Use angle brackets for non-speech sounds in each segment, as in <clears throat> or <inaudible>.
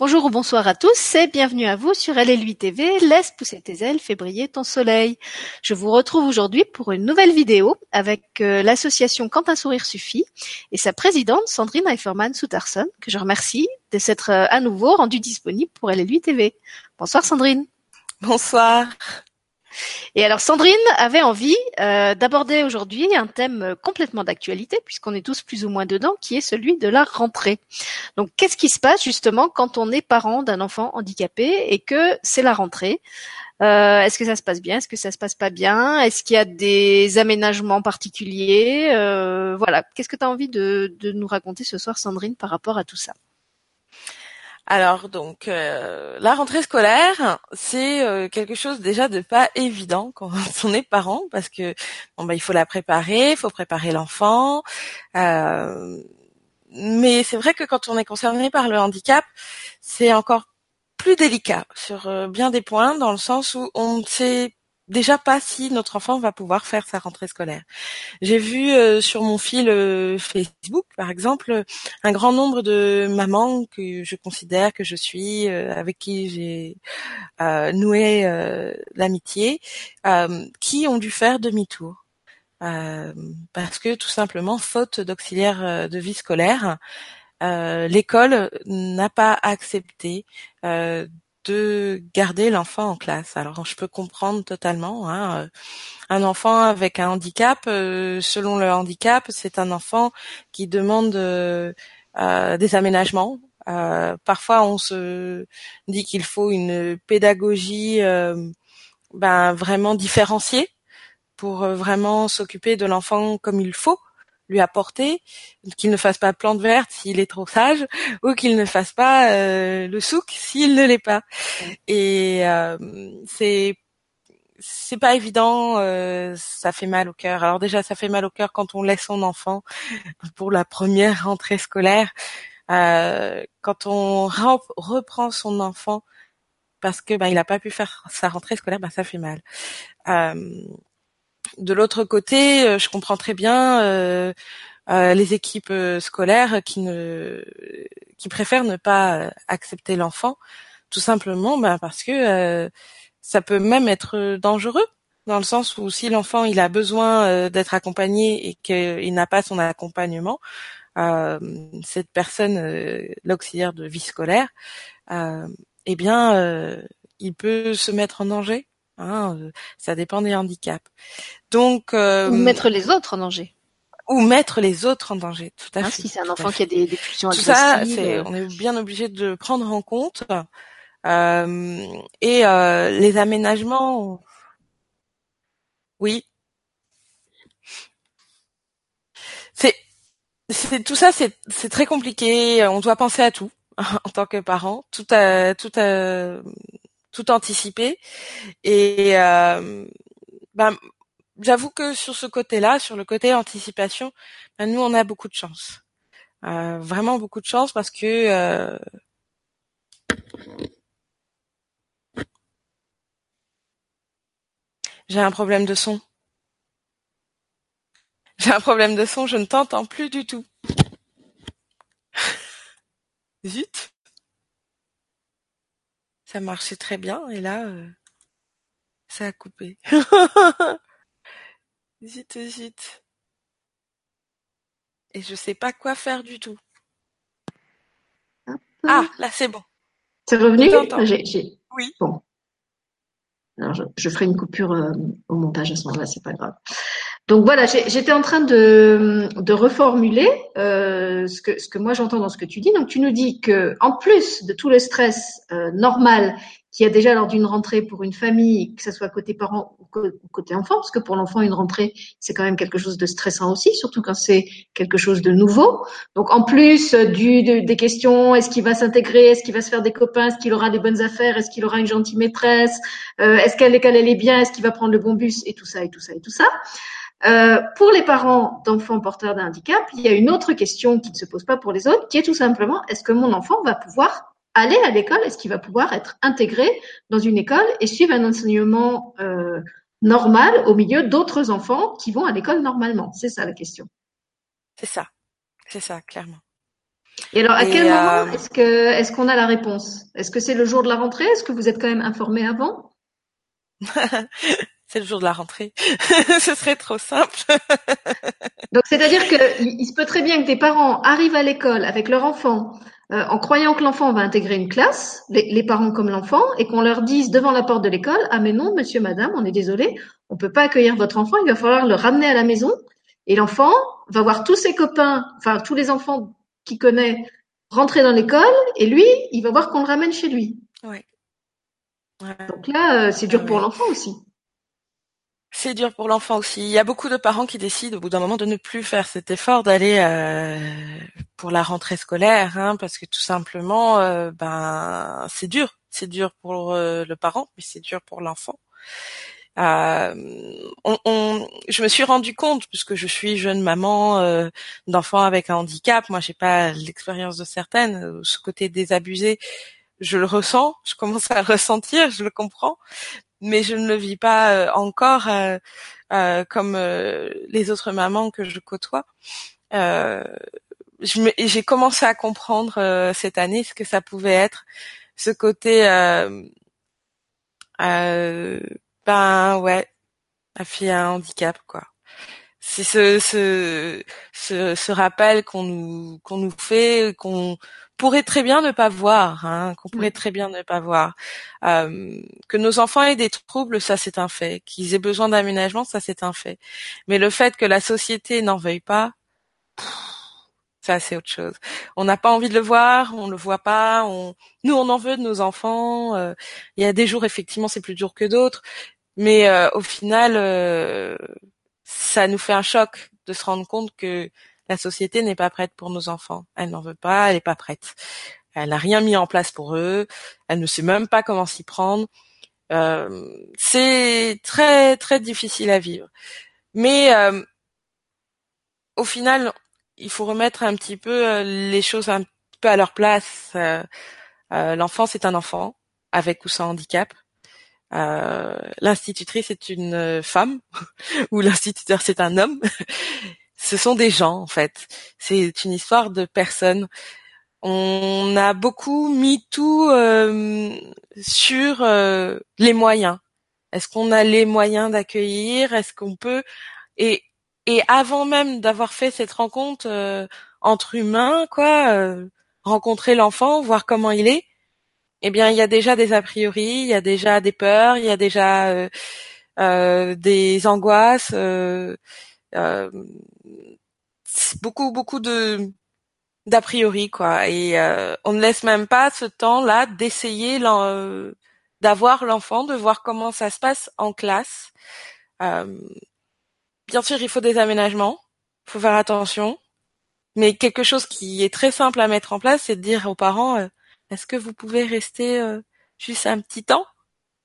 Bonjour ou bonsoir à tous et bienvenue à vous sur LL8 TV, Laisse pousser tes ailes, fais briller ton soleil. Je vous retrouve aujourd'hui pour une nouvelle vidéo avec euh, l'association Quand un sourire suffit et sa présidente Sandrine Eiferman Soutarson, que je remercie de s'être euh, à nouveau rendue disponible pour LL8 TV. Bonsoir Sandrine. Bonsoir. Et alors Sandrine avait envie euh, d'aborder aujourd'hui un thème complètement d'actualité, puisqu'on est tous plus ou moins dedans, qui est celui de la rentrée. Donc qu'est-ce qui se passe justement quand on est parent d'un enfant handicapé et que c'est la rentrée? Euh, Est-ce que ça se passe bien? Est-ce que ça se passe pas bien? Est-ce qu'il y a des aménagements particuliers? Euh, Voilà, qu'est-ce que tu as envie de, de nous raconter ce soir Sandrine par rapport à tout ça? Alors donc euh, la rentrée scolaire, c'est euh, quelque chose déjà de pas évident <laughs> quand on est parent parce que bon bah il faut la préparer, il faut préparer l'enfant. Euh, mais c'est vrai que quand on est concerné par le handicap, c'est encore plus délicat sur bien des points dans le sens où on ne sait déjà pas si notre enfant va pouvoir faire sa rentrée scolaire. J'ai vu euh, sur mon fil euh, Facebook, par exemple, un grand nombre de mamans que je considère que je suis, euh, avec qui j'ai noué l'amitié, qui ont dû faire demi-tour. parce que tout simplement, faute d'auxiliaire de vie scolaire, l'école n'a pas accepté de garder l'enfant en classe. Alors je peux comprendre totalement. Hein, euh, un enfant avec un handicap, euh, selon le handicap, c'est un enfant qui demande euh, des aménagements. parfois, on se dit qu'il faut une pédagogie ben, vraiment différenciée pour vraiment s'occuper de l'enfant comme il faut lui apporter, qu'il ne fasse pas plante verte s'il est trop sage, <laughs> ou qu'il ne fasse pas euh, le souk s'il ne l'est pas. Et euh, c'est c'est pas évident, euh, ça fait mal au cœur. Alors déjà, ça fait mal au cœur quand on laisse son enfant <laughs> pour la première rentrée scolaire, quand on reprend son enfant parce que ben il a pas pu faire sa rentrée scolaire, ben ça fait mal de l'autre côté, euh, je comprends très bien euh, euh, les équipes scolaires qui ne préfèrent ne pas accepter l'enfant, tout simplement bah, parce que ça peut même être dangereux dans le sens où si l'enfant a besoin d'être accompagné et qu'il n'a pas son accompagnement, cette personne, l'auxiliaire de vie scolaire, eh bien, il peut se mettre en danger Hein, euh, ça dépend des handicaps. Donc euh, ou mettre les autres en danger. Ou mettre les autres en danger, tout à hein, fait. Si c'est un enfant qui a des, des pulsions tout ça, c'est, on est bien obligé de prendre en compte. Euh, et euh, les aménagements, oui. C'est, c'est tout ça, c'est, c'est très compliqué. On doit penser à tout <laughs> en tant que parent, tout à, tout à, tout anticiper. Et euh, ben, j'avoue que sur ce côté-là, sur le côté anticipation, ben, nous on a beaucoup de chance, euh, vraiment beaucoup de chance parce que euh, j'ai un problème de son. <laughs> J'ai un problème de son, je ne t'entends plus du tout. <laughs> Zut ça marchait très bien et là, euh, ça a coupé. <laughs> zut, zut. Et je sais pas quoi faire du tout. Ah, là c'est bon. C'est revenu? J'ai, Oui. Bon. Alors je, ferai une coupure euh, au montage à ce moment-là, c'est pas grave. Donc voilà, j'étais en train de, de reformuler euh, ce, que, ce que moi j'entends dans ce que tu dis. Donc tu nous dis que en plus de tout le stress euh, normal qu'il y a déjà lors d'une rentrée pour une famille, que ce soit côté parent ou côté enfant, parce que pour l'enfant une rentrée c'est quand même quelque chose de stressant aussi, surtout quand c'est quelque chose de nouveau. Donc en plus du, des questions, est-ce qu'il va s'intégrer, est-ce qu'il va se faire des copains, est-ce qu'il aura des bonnes affaires, est-ce qu'il aura une gentille maîtresse, euh, est-ce qu'elle qu'elle est bien, est-ce qu'il va prendre le bon bus et tout ça et tout ça et tout ça. Euh, pour les parents d'enfants porteurs d'un handicap, il y a une autre question qui ne se pose pas pour les autres, qui est tout simplement est-ce que mon enfant va pouvoir aller à l'école? Est-ce qu'il va pouvoir être intégré dans une école et suivre un enseignement euh, normal au milieu d'autres enfants qui vont à l'école normalement? C'est ça la question. C'est ça, c'est ça, clairement. Et alors, à quel moment est-ce que est-ce qu'on a la réponse? Est-ce que c'est le jour de la rentrée? Est-ce que vous êtes quand même informé avant? <laughs> c'est le jour de la rentrée. <laughs> Ce serait trop simple. <laughs> Donc, c'est-à-dire que il se peut très bien que des parents arrivent à l'école avec leur enfant euh, en croyant que l'enfant va intégrer une classe, les, parents comme l'enfant, et qu'on leur dise devant la porte de l'école, ah mais non, monsieur, madame, on est désolé, on peut pas accueillir votre enfant, il va falloir le ramener à la maison. Et l'enfant va voir tous ses copains, enfin tous les enfants qu'il connaît rentrer dans l'école, et lui, il va voir qu'on le ramène chez lui. Ouais. Donc là, euh, c'est dur pour l'enfant aussi. C'est dur pour l'enfant aussi. Il y a beaucoup de parents qui décident au bout d'un moment de ne plus faire cet effort d'aller euh, pour la rentrée scolaire, hein, parce que tout simplement, euh, ben c'est dur. C'est dur pour le parent, mais c'est dur pour l'enfant. on, je me suis rendu compte, puisque je suis jeune maman d'enfants avec un handicap, moi j'ai pas l'expérience de certaines, ce côté désabusé, je le ressens, je commence à le <laughs> ressentir, je le comprends, mais je ne le vis pas euh, encore euh, euh, comme les autres mamans que je côtoie. j'ai commencé à comprendre cette année ce que ça pouvait être, ce côté, ben ouais, la fille a un handicap quoi c'est ce, ce, ce, ce rappel qu'on nous qu'on nous fait qu'on pourrait très bien ne pas voir, hein, qu'on pourrait très bien ne pas voir. Euh, que nos enfants aient des troubles, ça c'est un fait. Qu'ils aient besoin d'aménagement, ça c'est un fait. Mais le fait que la société n'en veuille pas, ça c'est autre chose. On n'a pas envie de le voir, on le voit pas. On... Nous on en veut de nos enfants. Euh, il y a des jours effectivement c'est plus dur que d'autres, mais euh, au final ça nous fait un choc de se rendre compte que la société n'est pas prête pour nos enfants. Elle n'en veut pas, elle n'est pas prête. Elle n'a rien mis en place pour eux. Elle ne sait même pas comment s'y prendre. Euh, c'est très très difficile à vivre. Mais euh, au final, il faut remettre un petit peu euh, les choses un peu à leur place. L'enfant, c'est un enfant, avec ou sans handicap. L'institutrice est une femme, <laughs> ou l'instituteur c'est un homme ce sont des gens en fait. C'est une histoire de personnes. On a beaucoup mis tout euh, sur euh, les moyens. Est-ce qu'on a les moyens d'accueillir? Est-ce qu'on peut? Et avant même d'avoir fait cette rencontre euh, entre humains, quoi, rencontrer l'enfant, voir comment il est, eh bien, il y a déjà des a priori, il y a déjà des peurs, il y a déjà des angoisses beaucoup beaucoup de d'a priori quoi. Et euh, on ne laisse même pas ce temps là d'essayer d'avoir l'enfant de voir comment ça se passe en classe. Euh, bien sûr il faut des aménagements il faut faire attention. Mais quelque chose qui est très simple à mettre en place c'est de dire aux parents euh, est-ce que vous pouvez rester juste un petit temps?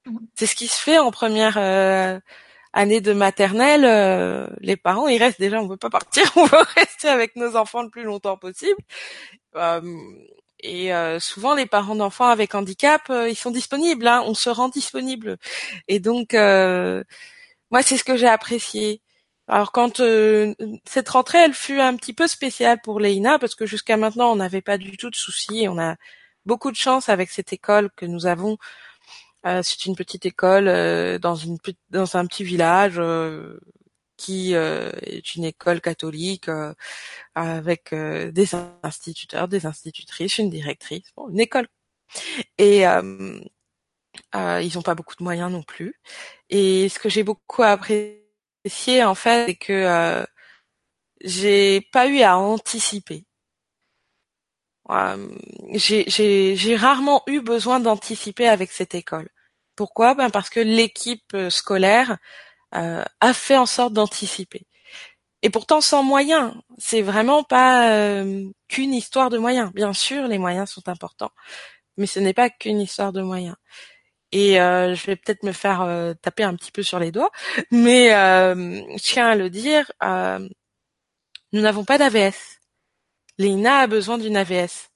Mmh. c'est ce qui se fait en première année de maternelle, euh, les parents, ils restent déjà, on veut pas partir, <laughs> on veut rester avec nos enfants le plus longtemps possible. Euh, et euh, souvent, les parents d'enfants avec handicap, ils sont disponibles, hein, on se rend disponible. Et donc, moi, c'est ce que j'ai apprécié. Alors quand cette rentrée, elle fut un petit peu spéciale pour Leïna parce que jusqu'à maintenant, on n'avait pas du tout de soucis. On a beaucoup de chance avec cette école que nous avons c'est une petite école euh, dans une dans un petit village euh, qui est une école catholique avec des instituteurs, des institutrices, une directrice, bon, une école. Et ils n'ont pas beaucoup de moyens non plus. Et ce que j'ai beaucoup apprécié en fait, c'est que j'ai pas eu à anticiper. j'ai rarement eu besoin d'anticiper avec cette école. Pourquoi? Ben Parce que l'équipe euh, scolaire euh, a fait en sorte d'anticiper. Et pourtant sans moyens. C'est vraiment pas euh, qu'une histoire de moyens. Bien sûr, les moyens sont importants, mais ce n'est pas qu'une histoire de moyens. Et je vais peut-être me faire taper un petit peu sur les doigts, mais je tiens à le dire, nous n'avons pas d'AVS. Lina a besoin d'une AVS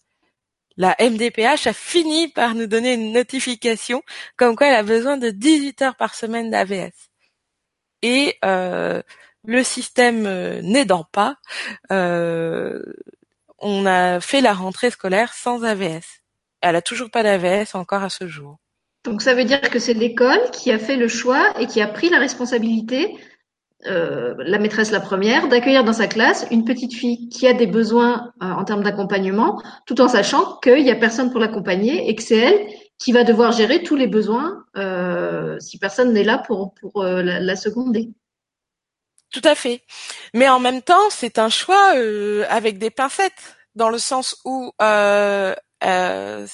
la MDPH a fini par nous donner une notification comme quoi elle a besoin de 18 heures par semaine d'AVS. Et euh, le système euh, n'aidant pas, euh, on a fait la rentrée scolaire sans AVS. Elle a toujours pas d'AVS encore à ce jour. Donc ça veut dire que c'est l'école qui a fait le choix et qui a pris la responsabilité, euh, la maîtresse la première, d'accueillir dans sa classe une petite fille qui a des besoins euh, en termes d'accompagnement, tout en sachant qu'il n'y a personne pour l'accompagner et que c'est elle qui va devoir gérer tous les besoins euh, si personne n'est là pour, pour euh, la, la seconder. Tout à fait. Mais en même temps, c'est un choix euh, avec des pincettes, dans le sens où euh, euh,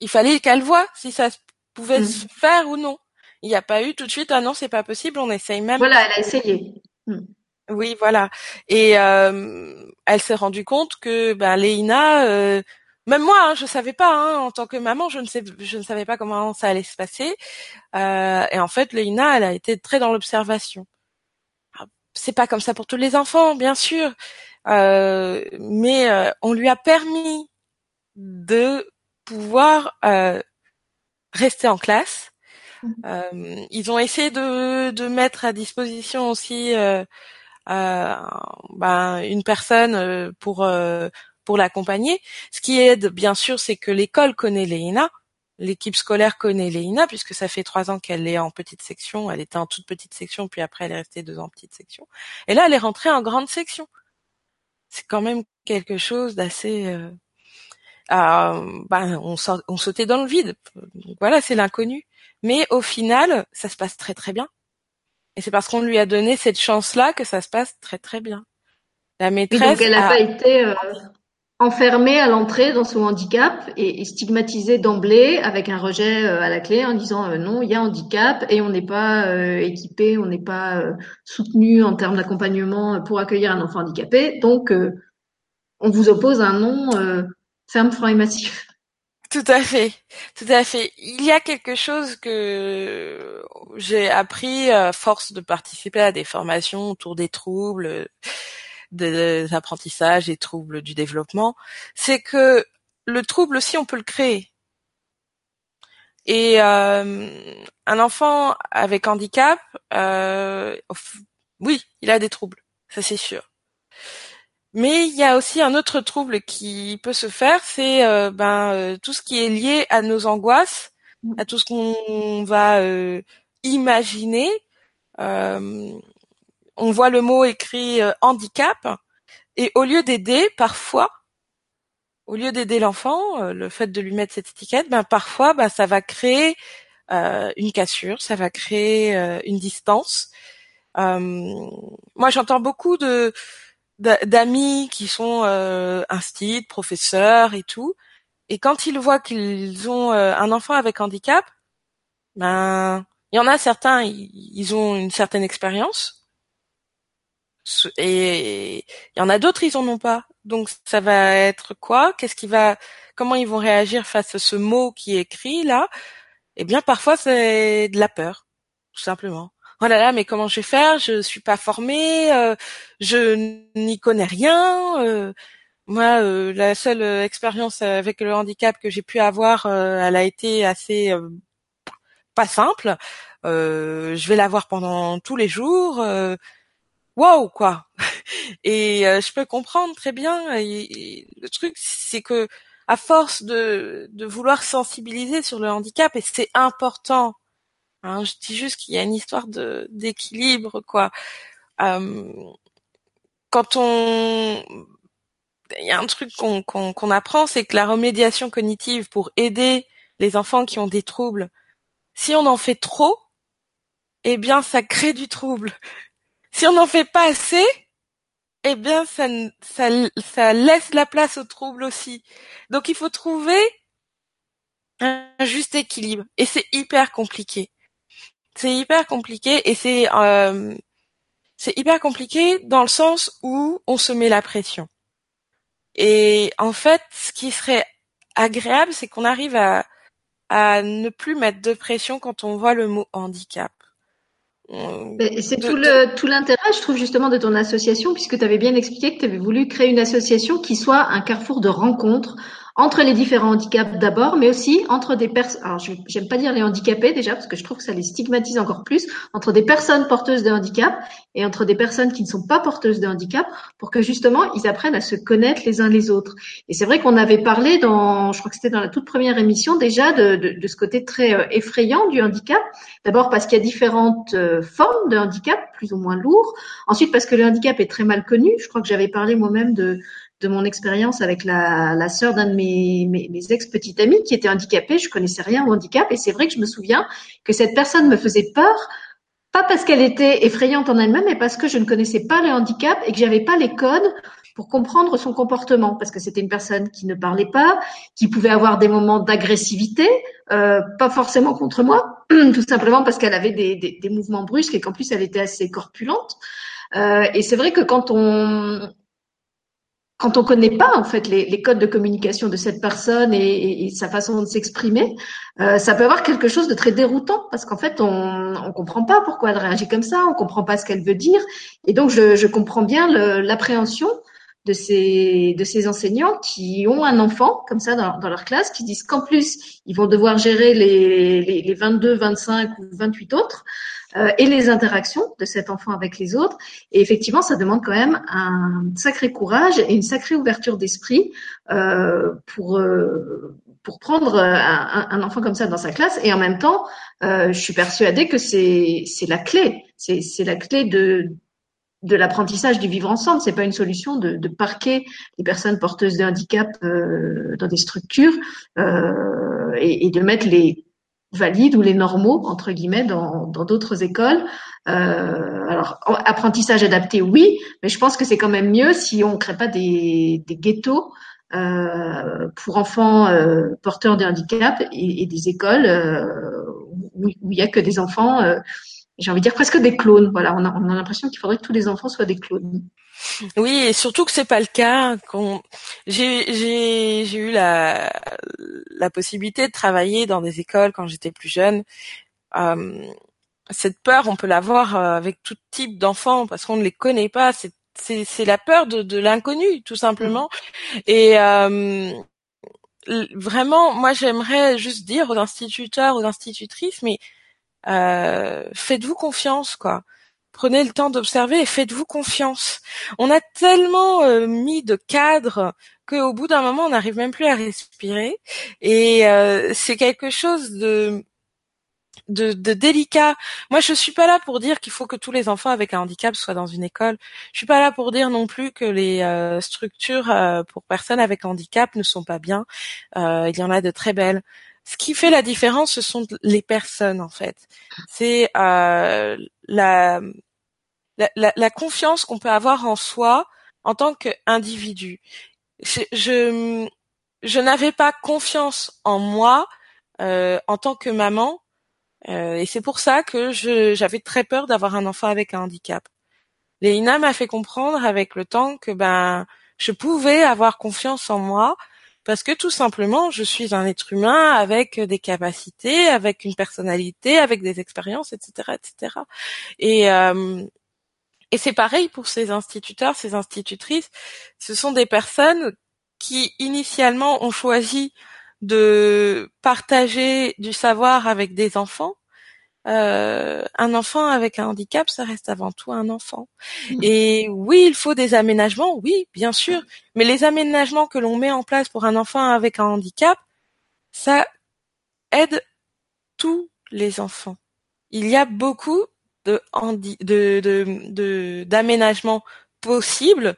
il fallait qu'elle voie si ça pouvait Mm. se faire ou non. Il n'y a pas eu tout de suite ah non c'est pas possible, on essaye même. Voilà, elle a essayé. Mm. Oui voilà. Et euh, elle s'est rendue compte que ben Léina, euh, même moi hein, je savais pas hein, en tant que maman je ne sais je ne savais pas comment ça allait se passer. Euh, et en fait Léina elle a été très dans l'observation c'est pas comme ça pour tous les enfants, bien sûr, euh, mais euh, on lui a permis de pouvoir euh, rester en classe. Euh, ils ont essayé de, de mettre à disposition aussi euh, euh, ben, une personne euh, pour euh, pour l'accompagner. Ce qui aide, bien sûr, c'est que l'école connaît Léina, l'équipe scolaire connaît Léina, puisque ça fait trois ans qu'elle est en petite section. Elle était en toute petite section, puis après elle est restée deux ans en petite section. Et là, elle est rentrée en grande section. C'est quand même quelque chose d'assez... Euh, ben, on, on sautait dans le vide. Donc voilà, c'est l'inconnu. Mais au final, ça se passe très très bien. Et c'est parce qu'on lui a donné cette chance-là que ça se passe très très bien. La Et maîtresse donc elle n'a a- pas été euh, enfermée à l'entrée dans son handicap et, et stigmatisée d'emblée avec un rejet euh, à la clé en disant euh, non, il y a handicap et on n'est pas euh, équipé, on n'est pas euh, soutenu en termes d'accompagnement pour accueillir un enfant handicapé. Donc euh, on vous oppose un non euh, ferme, franc et massif. Tout à fait, tout à fait. Il y a quelque chose que j'ai appris à force de participer à des formations autour des troubles, des apprentissages et troubles du développement, c'est que le trouble aussi on peut le créer. Et euh, un enfant avec handicap, euh, oui, il a des troubles, ça c'est sûr. Mais il y a aussi un autre trouble qui peut se faire, c'est euh, ben euh, tout ce qui est lié à nos angoisses, à tout ce qu'on va euh, imaginer. Euh, on voit le mot écrit euh, handicap et au lieu d'aider, parfois, au lieu d'aider l'enfant, le fait de lui mettre cette étiquette, ben parfois, ben ça va créer euh, une cassure, ça va créer euh, une distance. Euh, moi, j'entends beaucoup de d'amis qui sont euh, professeurs et tout, et quand ils voient qu'ils ont euh, un enfant avec handicap, ben il y en a certains, ils, ils ont une certaine expérience, et il y en a d'autres, ils en ont pas. Donc ça va être quoi? Qu'est-ce qui va Comment ils vont réagir face à ce mot qui est écrit là? Eh bien, parfois c'est de la peur, tout simplement oh là là, mais comment je vais faire? Je suis pas formée, euh, je n'y connais rien. Euh, moi, euh, la seule expérience avec le handicap que j'ai pu avoir, euh, elle a été assez euh, pas simple. Euh, je vais la voir pendant tous les jours. Euh, Wow, quoi <laughs> Et je peux comprendre très bien. Et le truc, c'est que à force de, de vouloir sensibiliser sur le handicap, et c'est important Hein, je dis juste qu'il y a une histoire d'équilibre, quoi. Quand on, il y a un truc qu'on apprend, c'est que la remédiation cognitive pour aider les enfants qui ont des troubles, si on en fait trop, eh bien ça crée du trouble. Si on n'en fait pas assez, eh bien ça laisse la place au trouble aussi. Donc il faut trouver un juste équilibre, et c'est hyper compliqué c'est hyper compliqué et c'est euh, c'est hyper compliqué dans le sens où on se met la pression. Et en fait, ce qui serait agréable, c'est qu'on arrive à à ne plus mettre de pression quand on voit le mot handicap. C'est tout le tout l'intérêt, je trouve justement, de ton association, puisque tu avais bien expliqué que tu avais voulu créer une association qui soit un carrefour de rencontres entre les différents handicaps d'abord, mais aussi entre des personnes. Alors, j'aime pas dire les handicapés déjà parce que je trouve que ça les stigmatise encore plus entre des personnes porteuses de handicap et entre des personnes qui ne sont pas porteuses de handicap, pour que justement ils apprennent à se connaître les uns les autres. Et c'est vrai qu'on avait parlé dans, je crois que c'était dans la toute première émission déjà de, de, de ce côté très euh, effrayant du handicap. D'abord parce qu'il y a différentes euh, formes de handicap, plus ou moins lourds. Ensuite parce que le handicap est très mal connu. Je crois que j'avais parlé moi-même de de mon expérience avec la, la sœur d'un de mes, mes, ex-petites amies qui était handicapée. Je connaissais rien au handicap et c'est vrai que je me souviens que cette personne me faisait peur, pas parce qu'elle était effrayante en elle-même, mais parce que je ne connaissais pas le handicap et que j'avais pas les codes pour comprendre son comportement, parce que c'était une personne qui ne parlait pas, qui pouvait avoir des moments d'agressivité, euh, pas forcément contre moi, <clears throat> tout simplement parce qu'elle avait des, des, des, mouvements brusques et qu'en plus elle était assez corpulente. Euh, et c'est vrai que quand on, quand on connaît pas en fait les, codes de communication de cette personne et, et, sa façon de s'exprimer, euh, ça peut avoir quelque chose de très déroutant parce qu'en fait on on comprend pas pourquoi elle réagit comme ça, on comprend pas ce qu'elle veut dire. Et donc je, je comprends bien l'appréhension de ces de ces enseignants qui ont un enfant comme ça dans, dans leur classe qui disent qu'en plus ils vont devoir gérer les, les, les 22, 25 ou 28 autres euh, et les interactions de cet enfant avec les autres. Et effectivement, ça demande quand même un sacré courage et une sacrée ouverture d'esprit euh, pour euh, pour prendre un, enfant comme ça dans sa classe. Et en même temps, je suis persuadée que c'est c'est la clé. C'est c'est la clé de de l'apprentissage du vivre ensemble. C'est pas une solution de, de, parquer les personnes porteuses de handicap dans des structures et, de mettre les valides ou les normaux entre guillemets dans d'autres écoles. Euh, alors apprentissage adapté, oui, mais je pense que c'est quand même mieux si on crée pas des, des ghettos euh, pour enfants euh, porteurs de handicap et, et des écoles où, il y a que des enfants. J'ai envie de dire presque des clones. Voilà, on a, on a l'impression qu'il faudrait que tous les enfants soient des clones. Oui, et surtout que c'est pas le cas. J'ai eu la la possibilité de travailler dans des écoles quand j'étais plus jeune. Euh, cette peur, on peut l'avoir euh, avec tout type d'enfants parce qu'on ne les connaît pas. C'est la peur de de l'inconnu tout simplement. Mmh. Et euh, vraiment, moi j'aimerais juste dire aux instituteurs, aux institutrices, mais euh, faites-vous confiance, quoi prenez le temps d'observer et faites-vous confiance. On a tellement euh, mis de cadres qu'au bout d'un moment, on n'arrive même plus à respirer. Et euh, c'est quelque chose de, de, de, délicat. Moi, je suis pas là pour dire qu'il faut que tous les enfants avec un handicap soient dans une école. Je suis pas là pour dire non plus que les euh, structures pour personnes avec handicap ne sont pas bien. il y en a de très belles ce qui fait la différence, ce sont les personnes en fait. C'est euh, la, la, la, confiance qu'on peut avoir en soi en tant qu'individu. Je, je, je n'avais pas confiance en moi euh, en tant que maman, euh, et c'est pour ça que j'avais très peur d'avoir un enfant avec un handicap. Léina m'a fait comprendre avec le temps que ben je pouvais avoir confiance en moi parce que tout simplement, je suis un être humain avec des capacités, avec une personnalité, avec des expériences, etc., etc. Et euh, et c'est pareil pour ces instituteurs, ces institutrices. Ce sont des personnes qui initialement ont choisi de partager du savoir avec des enfants euh, un enfant avec un handicap, ça reste avant tout un enfant. Mmh. Et oui, il faut des aménagements, oui, bien sûr, mais les aménagements que l'on met en place pour un enfant avec un handicap, ça aide tous les enfants. Il y a beaucoup de de d'aménagements de, possibles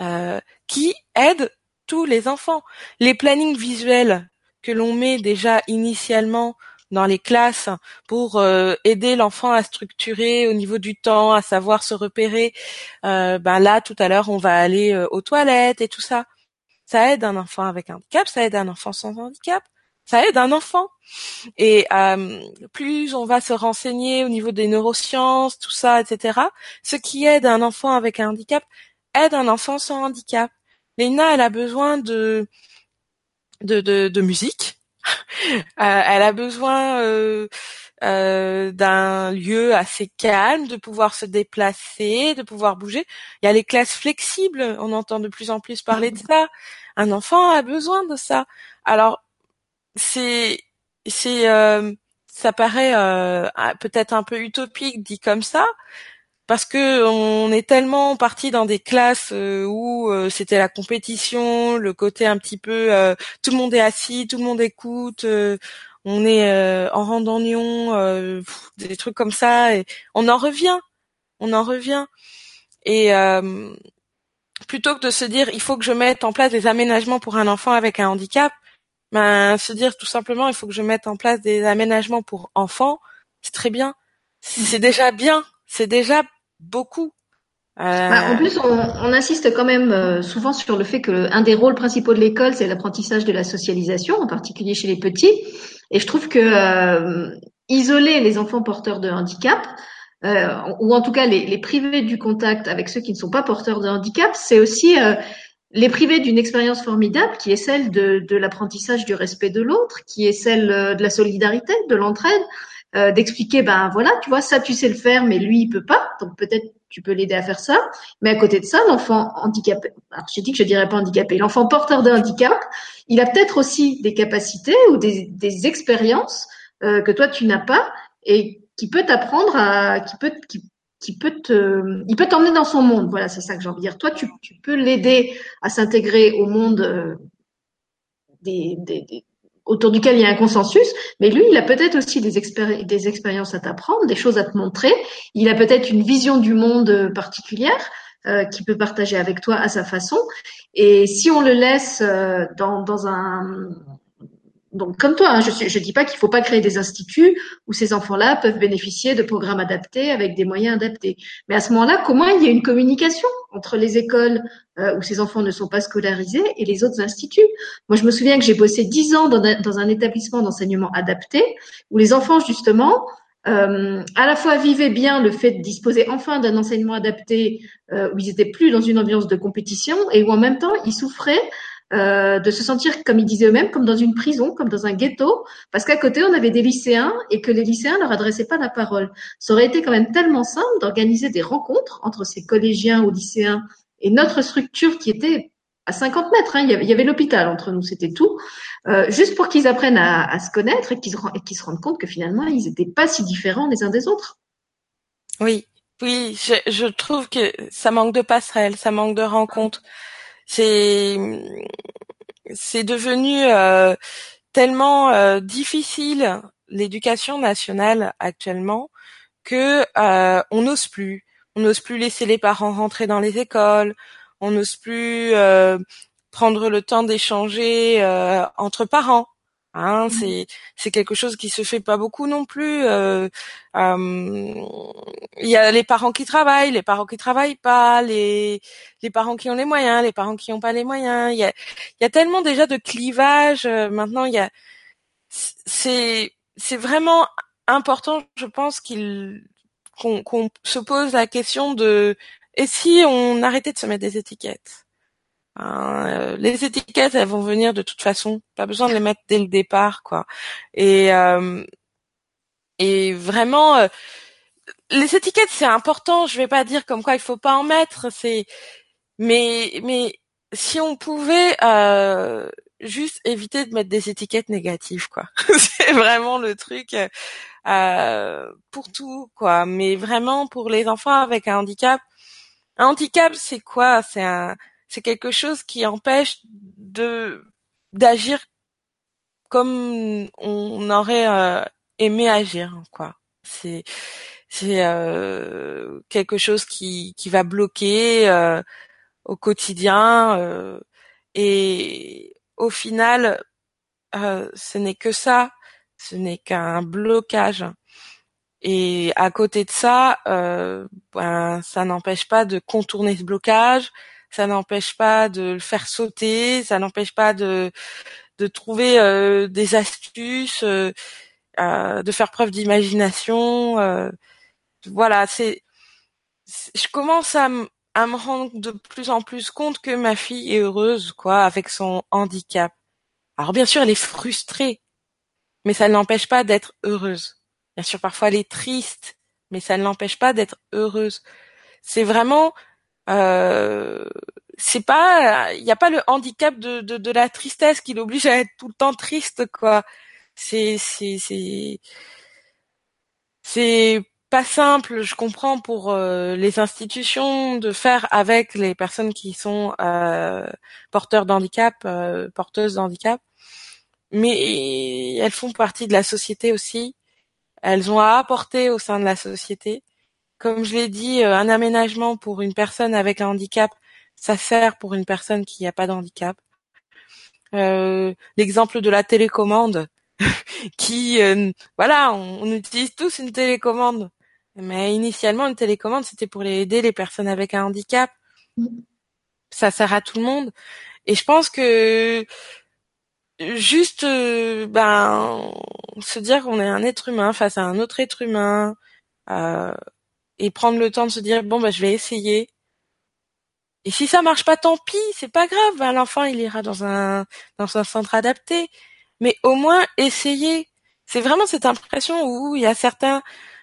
euh, qui aident tous les enfants. Les plannings visuels que l'on met déjà initialement dans les classes pour euh, aider l'enfant à structurer au niveau du temps, à savoir se repérer. Euh, ben là, tout à l'heure, on va aller euh, aux toilettes et tout ça. Ça aide un enfant avec un handicap, ça aide un enfant sans handicap, ça aide un enfant. Et plus on va se renseigner au niveau des neurosciences, tout ça, etc. Ce qui aide un enfant avec un handicap aide un enfant sans handicap. Léna, elle a besoin de de, de, de musique, Euh, elle a besoin euh, euh, d'un lieu assez calme, de pouvoir se déplacer, de pouvoir bouger. Il y a les classes flexibles, on entend de plus en plus parler de ça. Un enfant a besoin de ça. Alors c'est c'est euh, ça paraît euh, peut-être un peu utopique dit comme ça, parce que on est tellement parti dans des classes euh, où euh, c'était la compétition, le côté un petit peu euh, tout le monde est assis, tout le monde écoute, on est en rang d'union, des trucs comme ça, et on en revient, on en revient. Et plutôt que de se dire il faut que je mette en place des aménagements pour un enfant avec un handicap, ben se dire tout simplement il faut que je mette en place des aménagements pour enfants, c'est très bien, c'est déjà bien, c'est déjà beaucoup. Bah, en plus, on, on, insiste quand même euh, souvent sur le fait que un des rôles principaux de l'école, c'est l'apprentissage de la socialisation, en particulier chez les petits. Et je trouve que euh, isoler les enfants porteurs de handicap, euh, ou en tout cas les, les, priver du contact avec ceux qui ne sont pas porteurs de handicap, c'est aussi euh, les priver d'une expérience formidable qui est celle de, de l'apprentissage du respect de l'autre, qui est celle de la solidarité, de l'entraide. Euh, d'expliquer, ben voilà, tu vois, ça tu sais le faire, mais lui il peut pas, donc peut-être tu peux l'aider à faire ça. Mais à côté de ça, l'enfant handicapé, alors j'ai dit que je dirais pas handicapé, l'enfant porteur de handicap, il a peut-être aussi des capacités ou des, des expériences euh, que toi tu n'as pas et qui peut t'apprendre à, qui peut, peut te, il peut t'emmener dans son monde. Voilà, c'est ça que j'ai envie de dire. Toi, tu, peux l'aider à s'intégrer au monde euh, des, autour duquel il y a un consensus, mais lui, il a peut-être aussi des, expériences à t'apprendre, des choses à te montrer. Il a peut-être une vision du monde euh, particulière euh, qu'il peut partager avec toi à sa façon. Et si on le laisse euh, dans, dans un donc comme toi, hein, je ne dis pas qu'il faut pas créer des instituts où ces enfants-là peuvent bénéficier de programmes adaptés avec des moyens adaptés. Mais à ce moment-là, comment il y a une communication? Entre les écoles euh, où ces enfants ne sont pas scolarisés et les autres instituts. Moi, je me souviens que j'ai bossé dix ans dans un, établissement d'enseignement adapté où les enfants justement euh, à la fois vivaient bien le fait de disposer enfin d'un enseignement adapté euh, où ils étaient plus dans une ambiance de compétition et où en même temps ils souffraient euh, de se sentir, comme ils disaient eux-mêmes, comme dans une prison, comme dans un ghetto, parce qu'à côté, on avait des lycéens et que les lycéens leur adressaient pas la parole. Ça aurait été quand même tellement simple d'organiser des rencontres entre ces collégiens ou lycéens et notre structure qui était à 50 mètres. Hein, il y avait l'hôpital entre nous, c'était tout. Euh, juste pour qu'ils apprennent à, se connaître et qu'ils se, rendent compte que finalement, ils n'étaient pas si différents les uns des autres. Oui, oui, je, je trouve que ça manque de passerelles, ça manque de rencontres c'est c'est devenu euh, tellement euh, difficile l'éducation nationale actuellement que euh, on n'ose plus, on n'ose plus laisser les parents rentrer dans les écoles, on n'ose plus prendre le temps d'échanger entre parents. Hein, mmh. c'est c'est quelque chose qui se fait pas beaucoup non plus. Euh, euh, il y a les parents qui travaillent, les parents qui travaillent pas, les les parents qui ont les moyens, les parents qui ont pas les moyens. Il y a il y a tellement déjà de clivages. Euh, maintenant, il y a c'est c'est vraiment important, je pense qu'il qu'on qu'on se pose la question de et si on arrêtait de se mettre des étiquettes? Hein, euh, les étiquettes, elles vont venir de toute façon. Pas besoin de les mettre dès le départ, quoi. Et euh, et vraiment, euh, les étiquettes, c'est important. Je vais pas dire comme quoi il faut pas en mettre. C'est mais mais si on pouvait juste éviter de mettre des étiquettes négatives, quoi. <laughs> c'est vraiment le truc pour tout, quoi. Mais vraiment pour les enfants avec un handicap. Un handicap, c'est quoi? C'est un c'est quelque chose qui empêche de d'agir comme on aurait euh, aimé agir quoi. C'est c'est euh, quelque chose qui qui va bloquer euh, au quotidien et au final ce n'est que ça. Ce n'est qu'un blocage. Et à côté de ça ben ça n'empêche pas de contourner ce blocage ça n'empêche pas de le faire sauter, ça n'empêche pas de de trouver euh, des astuces, euh, euh, de faire preuve d'imagination. voilà, c'est je commence à, à me rendre de plus en plus compte que ma fille est heureuse, quoi, avec son handicap. Alors bien sûr, elle est frustrée, mais ça ne l'empêche pas d'être heureuse. Bien sûr, parfois elle est triste, mais ça ne l'empêche pas d'être heureuse. C'est vraiment, euh, c'est pas, il n'y a pas le handicap de, de, de la tristesse qui l'oblige à être tout le temps triste, quoi. C'est, c'est, c'est, c'est pas simple, je comprends pour euh, les institutions de faire avec les personnes qui sont euh, porteurs d'handicap, euh, porteuses d'handicap, mais elles font partie de la société aussi. Elles ont à apporter au sein de la société. Comme je l'ai dit, un aménagement pour une personne avec un handicap, ça sert pour une personne qui n'a pas d'handicap. L'exemple de la télécommande, <laughs> qui, voilà, on, utilise tous une télécommande mais initialement, une télécommande, c'était pour aider les personnes avec un handicap. Ça sert à tout le monde. Et je pense que juste, euh, ben, se dire qu'on est un être humain face à un autre être humain, euh, et prendre le temps de se dire bon ben je vais essayer. Et si ça marche pas, tant pis, c'est pas grave. Ben, l'enfant il ira dans un dans un centre adapté. Mais au moins essayer. C'est vraiment cette impression où il y a certains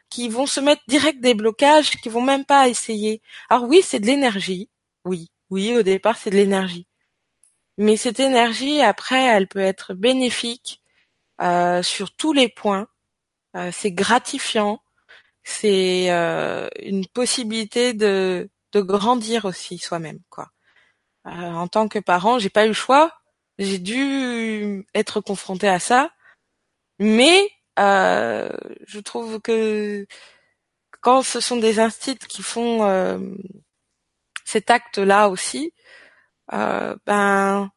qui vont se mettre direct des blocages, qui vont même pas essayer. Alors oui, c'est de l'énergie. Oui, oui, au départ, c'est de l'énergie. Mais cette énergie, après, elle peut être bénéfique euh, sur tous les points. Euh, c'est gratifiant. C'est euh, une possibilité de, de grandir aussi soi-même, quoi. en tant que parent, j'ai pas eu le choix. J'ai dû être confronté à ça. Mais euh, je trouve que quand ce sont des instituts qui font euh, cet acte-là aussi, euh, ben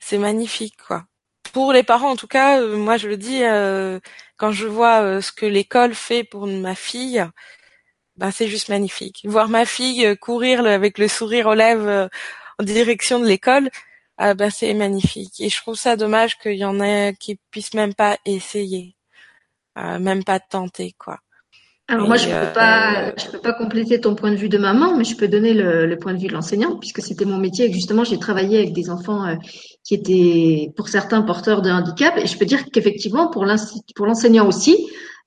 c'est magnifique quoi. Pour les parents en tout cas, moi je le dis quand je vois ce que l'école fait pour ma fille, ben c'est juste magnifique. Voir ma fille courir avec le sourire aux lèvres en direction de l'école, ben c'est magnifique. Et je trouve ça dommage qu'il y en ait qui puissent même pas essayer même pas tenter quoi. Alors moi je peux euh, pas, je peux pas compléter ton point de vue de maman, mais je peux donner le, le point de vue de l'enseignant puisque c'était mon métier et justement j'ai travaillé avec des enfants euh, qui étaient pour certains porteurs de handicap. Et je peux dire qu'effectivement pour l'enseignant aussi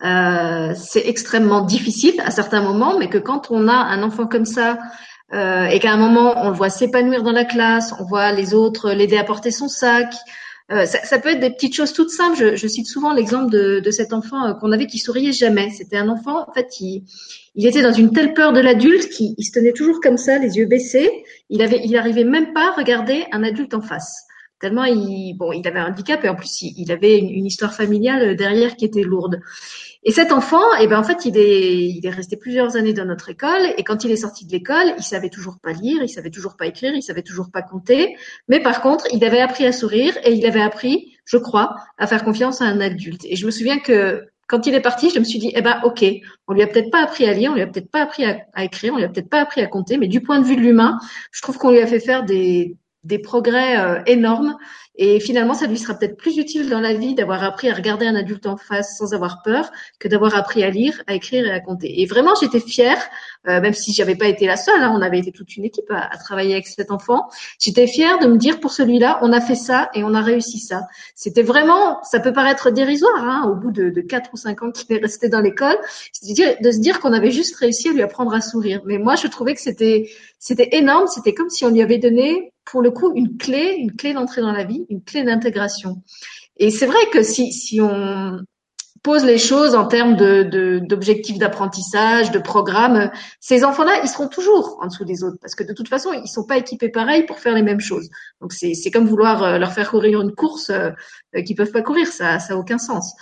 euh, c'est extrêmement difficile à certains moments, mais que quand on a un enfant comme ça euh, et qu'à un moment on le voit s'épanouir dans la classe, on voit les autres l'aider à porter son sac, euh, ça, ça, peut être des petites choses toutes simples. Je, je cite souvent l'exemple de, de, cet enfant euh, qu'on avait qui souriait jamais. C'était un enfant, en fait, il, était dans une telle peur de l'adulte qu'il se tenait toujours comme ça, les yeux baissés. Il avait, il arrivait même pas à regarder un adulte en face. Tellement il, bon, il avait un handicap et en plus il, il avait une, une, histoire familiale derrière qui était lourde. Et cet enfant, eh ben en fait, il est, resté plusieurs années dans notre école. Et quand il est sorti de l'école, il savait toujours pas lire, il savait toujours pas écrire, il savait toujours pas compter. Mais par contre, il avait appris à sourire et il avait appris, je crois, à faire confiance à un adulte. Et je me souviens que quand il est parti, je me suis dit, eh ben, ok, on lui a peut-être pas appris à lire, on lui a peut-être pas appris à, écrire, on lui a peut-être pas appris à compter, mais du point de vue de l'humain, je trouve qu'on lui a fait faire des, des progrès euh, énormes. Et finalement, ça lui sera peut-être plus utile dans la vie d'avoir appris à regarder un adulte en face sans avoir peur que d'avoir appris à lire, à écrire et à compter. Et vraiment, j'étais fière, euh, même si j'avais pas été la seule, hein, on avait été toute une équipe à, à travailler avec cet enfant. J'étais fière de me dire pour celui-là, on a fait ça et on a réussi ça. C'était vraiment, ça peut paraître dérisoire, hein, au bout de, de 4 ou 5 ans qu'il est resté dans l'école, de se dire qu'on avait juste réussi à lui apprendre à sourire. Mais moi, je trouvais que c'était c'était énorme. C'était comme si on lui avait donné, pour le coup, une clé, une clé d'entrée dans la vie, une clé d'intégration. Et c'est vrai que si, si on pose les choses en termes d'objectifs d'apprentissage, de programmes, ces enfants-là, ils seront toujours en dessous des autres parce que de toute façon, ils sont pas équipés pareil pour faire les mêmes choses. Donc c'est, comme vouloir euh, leur faire courir une course euh, qu'ils peuvent pas courir, ça, ça a aucun sens.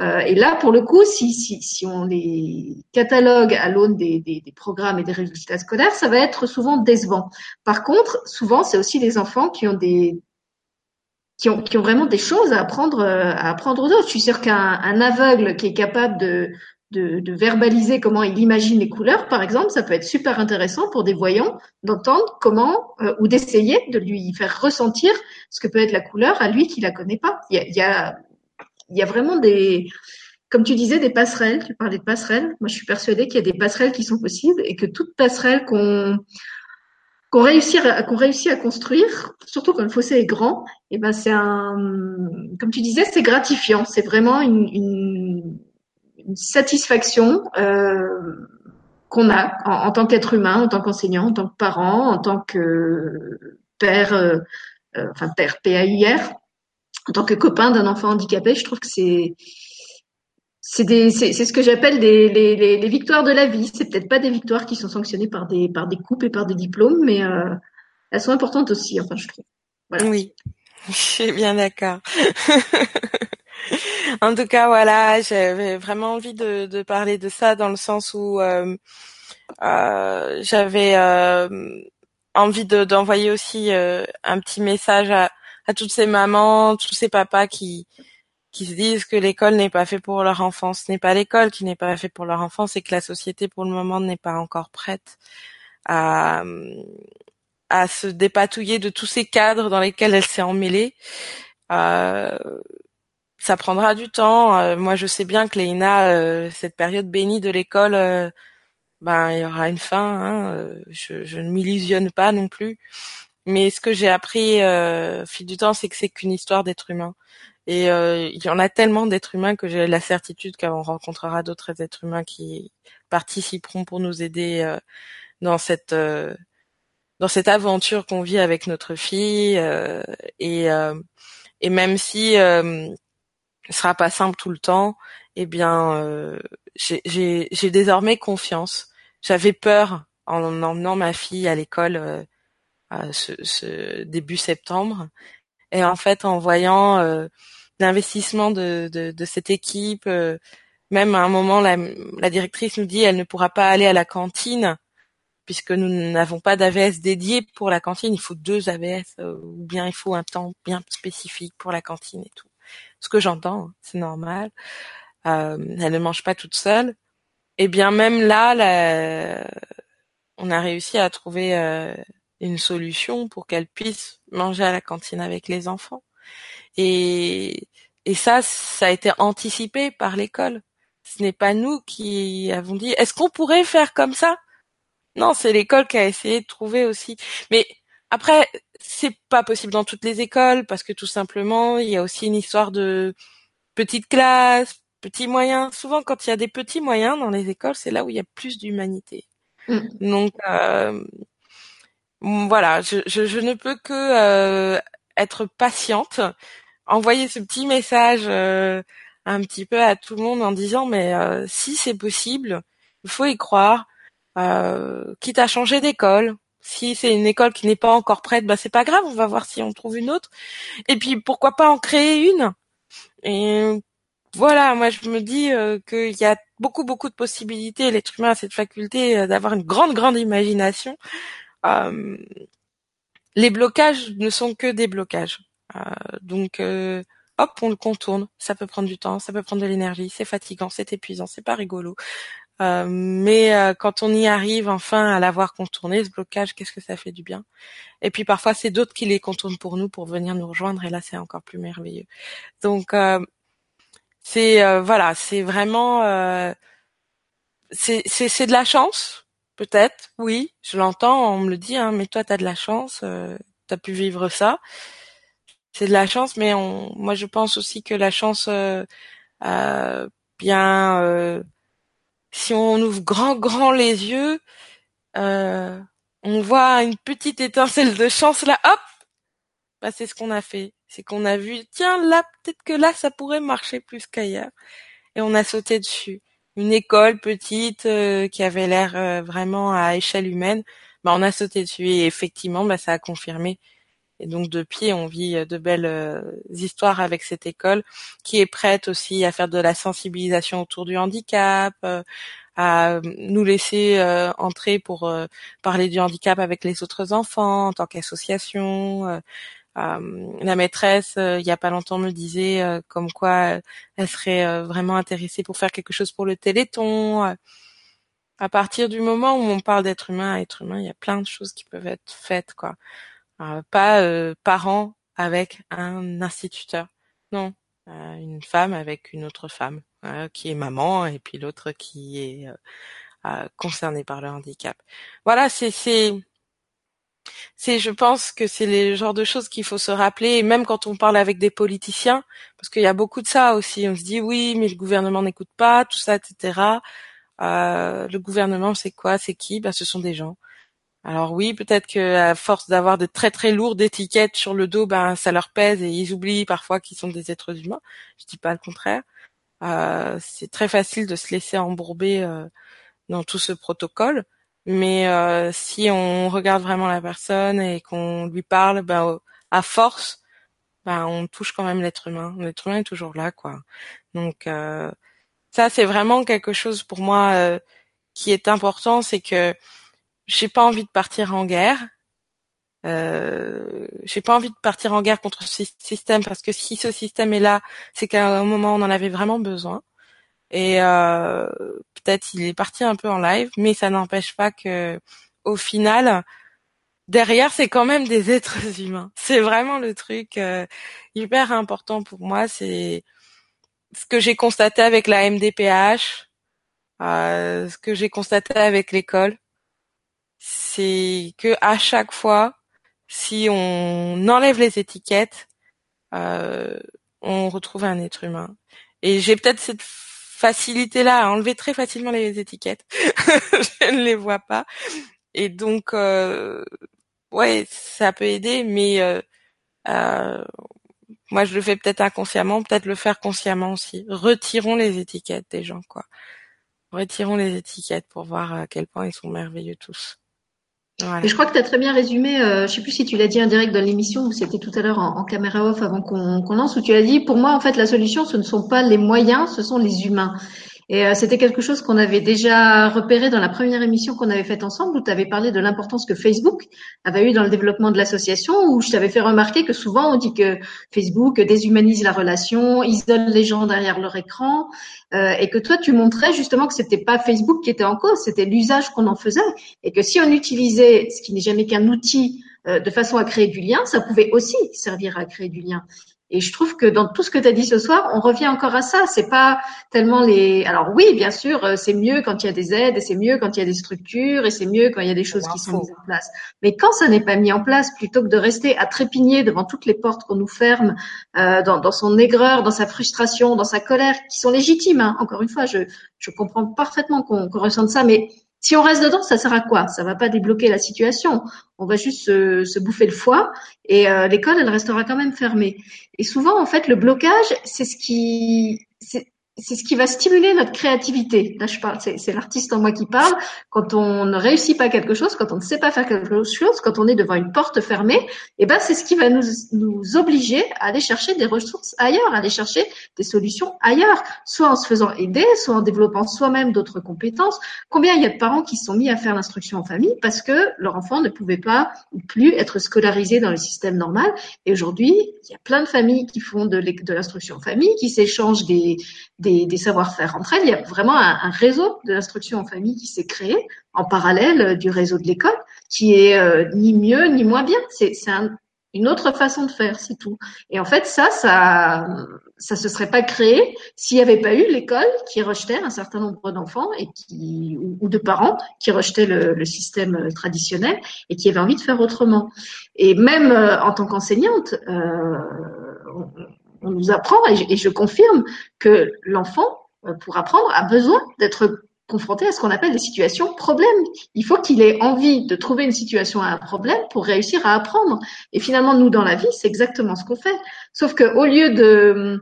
Euh, et là, pour le coup, si, on les catalogue à l'aune des, programmes et des résultats scolaires, ça va être souvent décevant. Par contre, souvent, c'est aussi des enfants qui ont des qui ont, qui ont vraiment des choses à apprendre à apprendre aux autres. Je suis sûre qu'un un aveugle qui est capable de, de, de, verbaliser comment il imagine les couleurs, par exemple, ça peut être super intéressant pour des voyants d'entendre comment euh, ou d'essayer de lui faire ressentir ce que peut être la couleur à lui qui la connaît pas. Il y a, il y a il y a vraiment des, comme tu disais, des passerelles. Tu parlais de passerelles. Moi, je suis persuadée qu'il y a des passerelles qui sont possibles et que toute passerelle qu'on qu'on réussit à qu'on réussit à construire, surtout quand le fossé est grand, et eh ben c'est un, comme tu disais, c'est gratifiant. C'est vraiment une satisfaction euh, qu'on a en, tant qu'être humain, en tant qu'enseignant, en tant que parent, en tant que père, euh, euh, enfin père PAIR, en tant que copain d'un enfant handicapé. Je trouve que c'est c'est des c'est ce que j'appelle les, victoires de la vie. C'est peut-être pas des victoires qui sont sanctionnées par des par des coupes et par des diplômes, mais euh, elles sont importantes aussi. Enfin, je trouve. Oui, <laughs> je suis bien d'accord. <laughs> en tout cas, voilà, j'avais vraiment envie de, parler de ça dans le sens où euh, euh, j'avais envie d'envoyer aussi un petit message à, toutes ces mamans, tous ces papas qui qui se disent que l'école n'est pas fait pour leur enfant. Ce n'est pas l'école qui n'est pas fait pour leur enfant, c'est que la société pour le moment n'est pas encore prête à à se dépatouiller de tous ces cadres dans lesquels elle s'est emmêlée. Euh, ça prendra du temps. Euh, moi, je sais bien que Léina, euh, cette période bénie de l'école, euh, ben il y aura une fin. Hein, je, je, ne m'illusionne pas non plus. Mais ce que j'ai appris au fil du temps, c'est que c'est qu'une histoire d'être humain. Et il y en a tellement d'êtres humains que j'ai la certitude qu'on rencontrera d'autres êtres humains qui participeront pour nous aider dans cette dans cette aventure qu'on vit avec notre fille. et, et même si ce sera pas simple tout le temps, eh bien, euh, j'ai désormais confiance. J'avais peur en emmenant ma fille à l'école euh, ce, ce, début septembre, et en fait, en voyant euh, l'investissement de, de, de, cette équipe, euh, même à un moment, la, la directrice nous dit, elle ne pourra pas aller à la cantine puisque nous n'avons pas d'AVS dédié pour la cantine. Il faut deux AVS, euh, ou bien il faut un temps bien spécifique pour la cantine et tout ce que j'entends, c'est normal. Euh, elle ne mange pas toute seule. Et bien même là, on a réussi à trouver euh, une solution pour qu'elle puisse manger à la cantine avec les enfants. Et, et ça, ça a été anticipé par l'école. Ce n'est pas nous qui avons dit est-ce qu'on pourrait faire comme ça? Non, c'est l'école qui a essayé de trouver aussi. Mais après, c'est pas possible dans toutes les écoles parce que tout simplement, il y a aussi une histoire de petites classes, petits moyens. Souvent, quand il y a des petits moyens dans les écoles, c'est là où il y a plus d'humanité. Mm. Donc, euh, voilà, je, ne peux que euh, être patiente, envoyer ce petit message euh, un petit peu à tout le monde en disant mais si c'est possible, il faut y croire. quitte à changer d'école, si c'est une école qui n'est pas encore prête, bah c'est pas grave, on va voir si on trouve une autre. Et puis pourquoi pas en créer une? Et voilà, moi je me dis euh, qu'il y a beaucoup beaucoup de possibilités. L'être humain a cette faculté euh, d'avoir une grande grande imagination. Euh, les blocages ne sont que des blocages. donc hop, on le contourne. Ça peut prendre du temps, ça peut prendre de l'énergie, c'est fatigant, c'est épuisant, c'est pas rigolo. Euh, mais euh, quand on y arrive enfin à l'avoir contourné, ce blocage, qu'est-ce que ça fait du bien? Et puis parfois c'est d'autres qui les contournent pour nous pour venir nous rejoindre et là c'est encore plus merveilleux. Donc euh, c'est voilà, c'est vraiment c'est de la chance peut-être, oui, je l'entends, on me le dit, hein, mais toi t'as de la chance, euh, t'as pu vivre ça. C'est de la chance, mais on, moi je pense aussi que la chance bien si on ouvre grand grand les yeux, euh, on voit une petite étincelle de chance là, hop, bah c'est ce qu'on a fait. C'est qu'on a vu, tiens là, peut-être que là ça pourrait marcher plus qu'ailleurs, et on a sauté dessus. Une école petite euh, qui avait l'air euh, vraiment à échelle humaine, bah on a sauté dessus et effectivement bah ça a confirmé. Et donc depuis, on vit de belles histoires avec cette école qui est prête aussi à faire de la sensibilisation autour du handicap, à nous laisser euh, entrer pour euh, parler du handicap avec les autres enfants en tant qu'association. Euh, la maîtresse, il y a pas longtemps, me disait comme quoi elle serait vraiment intéressée pour faire quelque chose pour le Téléthon. à partir du moment où on parle d'être humain à être humain, il y a plein de choses qui peuvent être faites, quoi. pas parents avec un instituteur, non, une femme avec une autre femme. Euh, qui est maman et puis l'autre qui est euh, euh, concernée par le handicap. Voilà, c'est c'est je pense que c'est les genres de choses qu'il faut se rappeler, même quand on parle avec des politiciens, parce qu'il y a beaucoup de ça aussi. On se dit oui, mais le gouvernement n'écoute pas, tout ça, etc. Euh, le gouvernement, c'est quoi C'est qui? Ben, ce sont des gens. Alors oui, peut-être que à force d'avoir de très très lourdes étiquettes sur le dos, ben ça leur pèse et ils oublient parfois qu'ils sont des êtres humains. Je dis pas le contraire. Euh, c'est très facile de se laisser embourber euh, dans tout ce protocole, mais euh, si on regarde vraiment la personne et qu'on lui parle, ben à force, ben on touche quand même l'être humain. L'être humain est toujours là, quoi. Donc ça, c'est vraiment quelque chose pour moi qui est important, c'est que j'ai pas envie de partir en guerre. Euh, j'ai pas envie de partir en guerre contre ce système parce que si ce système est là, c'est qu'à un moment on en avait vraiment besoin. Et euh, peut-être il est parti un peu en live, mais ça n'empêche pas que au final, derrière c'est quand même des êtres <laughs> humains. C'est vraiment le truc euh, hyper important pour moi. C'est ce que j'ai constaté avec la MDPH, euh, ce que j'ai constaté avec l'école c'est que à chaque fois, si on enlève les étiquettes, euh, on retrouve un être humain. Et j'ai peut-être cette facilité-là enlever très facilement les étiquettes. <laughs> je ne les vois pas. Et donc, euh, ouais, ça peut aider, mais euh, euh, moi, je le fais peut-être inconsciemment, peut-être le faire consciemment aussi. Retirons les étiquettes des gens, quoi. Retirons les étiquettes pour voir à quel point ils sont merveilleux tous. Et je crois que tu as très bien résumé, euh, je ne sais plus si tu l'as dit en direct dans l'émission ou c'était tout à l'heure en, caméra off avant qu'on lance, où tu as dit, pour moi, en fait, la solution, ce ne sont pas les moyens, ce sont les humains. Et euh, c'était quelque chose qu'on avait déjà repéré dans la première émission qu'on avait faite ensemble, où tu avais parlé de l'importance que Facebook avait eu dans le développement de l'association, où je t'avais fait remarquer que souvent on dit que Facebook déshumanise la relation, isole les gens derrière leur écran, euh, et que toi tu montrais justement que c'était pas Facebook qui était en cause, c'était l'usage qu'on en faisait, et que si on utilisait ce qui n'est jamais qu'un outil euh, de façon à créer du lien, ça pouvait aussi servir à créer du lien. Et je trouve que dans tout ce que tu as dit ce soir, on revient encore à ça. C'est pas tellement les. Alors oui, bien sûr, euh, c'est mieux quand il y a des aides, et c'est mieux quand il y a des structures, et c'est mieux quand il y a des choses qui sont mises en place. Mais quand ça n'est pas mis en place, plutôt que de rester à trépigner devant toutes les portes qu'on nous ferme, euh, dans, dans, son aigreur, dans sa frustration, dans sa colère, qui sont légitimes. Hein. Encore une fois, je, je comprends parfaitement qu'on qu ressente ça, mais si on reste dedans, ça sert à quoi? Ça va pas débloquer la situation. On va juste se, bouffer le foie et euh, l'école, elle restera quand même fermée. Et souvent, en fait, le blocage, c'est ce qui, ce qui va stimuler notre créativité. Là, je parle, c'est l'artiste en moi qui parle. Quand on ne réussit pas quelque chose, quand on ne sait pas faire quelque chose, quand on est devant une porte fermée, eh ben, c'est ce qui va nous, nous obliger à aller chercher des ressources ailleurs, à aller chercher des solutions ailleurs, soit en se faisant aider, soit en développant soi-même d'autres compétences. Combien il y a de parents qui sont mis à faire l'instruction en famille parce que leur enfant ne pouvait pas plus être scolarisé dans le système normal? Et aujourd'hui, il y a plein de familles qui font de l'instruction en famille, qui s'échangent des, savoir-faire entre elles. Il y a vraiment un, réseau de l'instruction en famille qui s'est créé en parallèle du réseau de l'école, qui est euh, ni mieux ni moins bien. C'est une autre façon de faire, c'est tout. Et en fait, ça, ça, ça se serait pas créé s'il n'y avait pas eu l'école qui rejetait un certain nombre d'enfants et qui ou, de parents qui rejetaient le, système traditionnel et qui avaient envie de faire autrement. Et même euh, en tant qu'enseignante, euh, on nous apprend, et je, confirme, que l'enfant, euh, pour apprendre, a besoin d'être confronté à ce qu'on appelle des situations problèmes. Il faut qu'il ait envie de trouver une situation à un problème pour réussir à apprendre. Et finalement, nous, dans la vie, c'est exactement ce qu'on fait. Sauf qu'au lieu de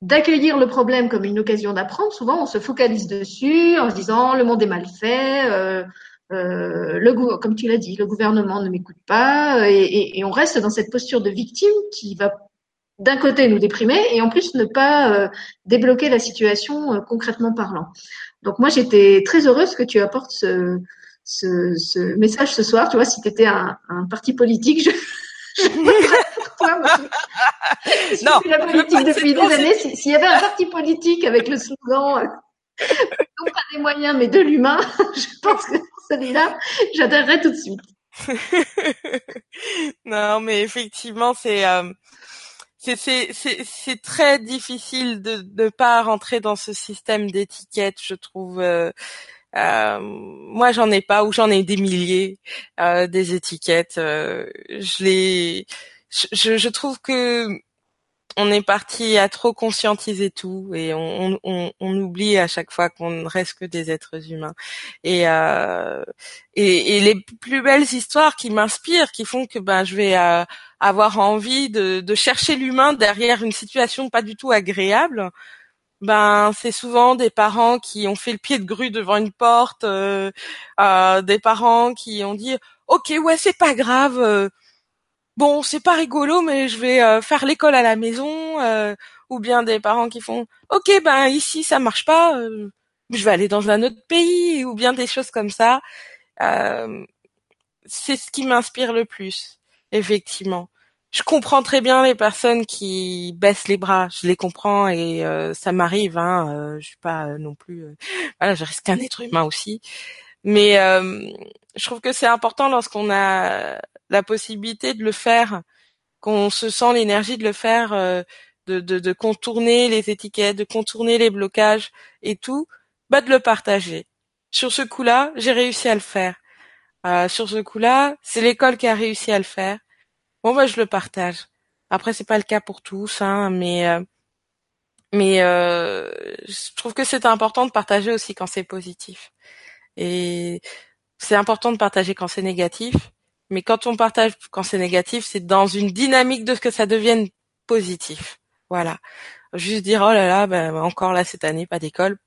d'accueillir le problème comme une occasion d'apprendre, souvent on se focalise dessus en se disant le monde est mal fait, euh, euh, comme tu l'as dit, le gouvernement ne m'écoute pas, et, on reste dans cette posture de victime qui va d'un côté nous déprimer et en plus ne pas euh, débloquer la situation euh, concrètement parlant. Donc moi j'étais très heureuse que tu apportes ce, ce, ce message ce soir. Tu vois, si tu étais un, un, parti politique, je, je <laughs> non, la politique depuis des années. S'il y avait un parti politique avec le slogan euh, non pas des moyens mais de l'humain, <laughs> je pense que celui-là, j'adhérerais tout de suite. <laughs> non, mais effectivement, c'est euh, c'est très difficile de ne pas rentrer dans ce système d'étiquette, je trouve. Euh, Euh, moi, j'en ai pas ou j'en ai des milliers euh, des étiquettes. je les, je trouve que on est parti à trop conscientiser tout et on, oublie à chaque fois qu'on ne reste que des êtres humains. Et, euh, les plus belles histoires qui m'inspirent, qui font que ben je vais euh, avoir envie de, chercher l'humain derrière une situation pas du tout agréable. Ben c'est souvent des parents qui ont fait le pied de grue devant une porte, euh, euh des parents qui ont dit ok ouais c'est pas grave bon, c'est pas rigolo, mais je vais euh, faire l'école à la maison, euh, ou bien des parents qui font, ok, ben ici ça marche pas, euh, je vais aller dans un autre pays, ou bien des choses comme ça. c'est ce qui m'inspire le plus, effectivement. Je comprends très bien les personnes qui baissent les bras, je les comprends et ça m'arrive. Hein, je suis pas non plus, voilà, je reste qu'un être humain aussi. Mais je trouve que c'est important lorsqu'on a la possibilité de le faire, qu'on se sent l'énergie de le faire, euh, de, de, de, contourner les étiquettes, de contourner les blocages et tout, bah de le partager. Sur ce coup-là, j'ai réussi à le faire. Euh, sur ce coup-là, c'est l'école qui a réussi à le faire. Bon bah je le partage. Après c'est pas le cas pour tous, hein, mais euh, mais euh, je trouve que c'est important de partager aussi quand c'est positif. Et c'est important de partager quand c'est négatif, mais quand on partage quand c'est négatif, c'est dans une dynamique de ce que ça devienne positif. Voilà. Juste dire oh là là, ben encore là cette année pas d'école.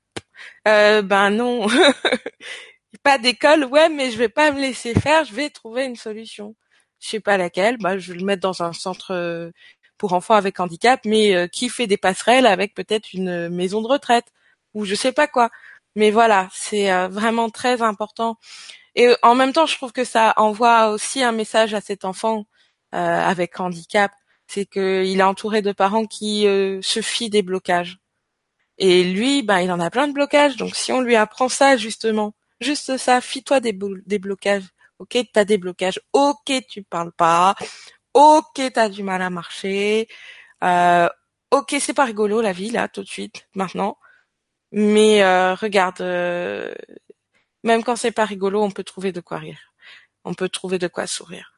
Euh, ben non, <laughs> pas d'école, ouais, mais je vais pas me laisser faire, je vais trouver une solution. Je sais pas laquelle, bah je vais le mettre dans un centre euh, pour enfants avec handicap, mais euh, qui fait des passerelles avec peut-être une maison de retraite ou je sais pas quoi. Mais voilà, c'est euh, vraiment très important et en même temps, je trouve que ça envoie aussi un message à cet enfant euh, avec handicap, c'est qu'il est entouré de parents qui euh, se fient des blocages. Et lui, ben, il en a plein de blocages. Donc, si on lui apprend ça justement, juste ça, fie-toi des, des blocages. Ok, t'as des blocages. Ok, tu parles pas. Ok, t'as du mal à marcher. Euh, ok, c'est pas rigolo la vie là, tout de suite, maintenant. Mais euh, regarde, euh, même quand c'est pas rigolo, on peut trouver de quoi rire. On peut trouver de quoi sourire.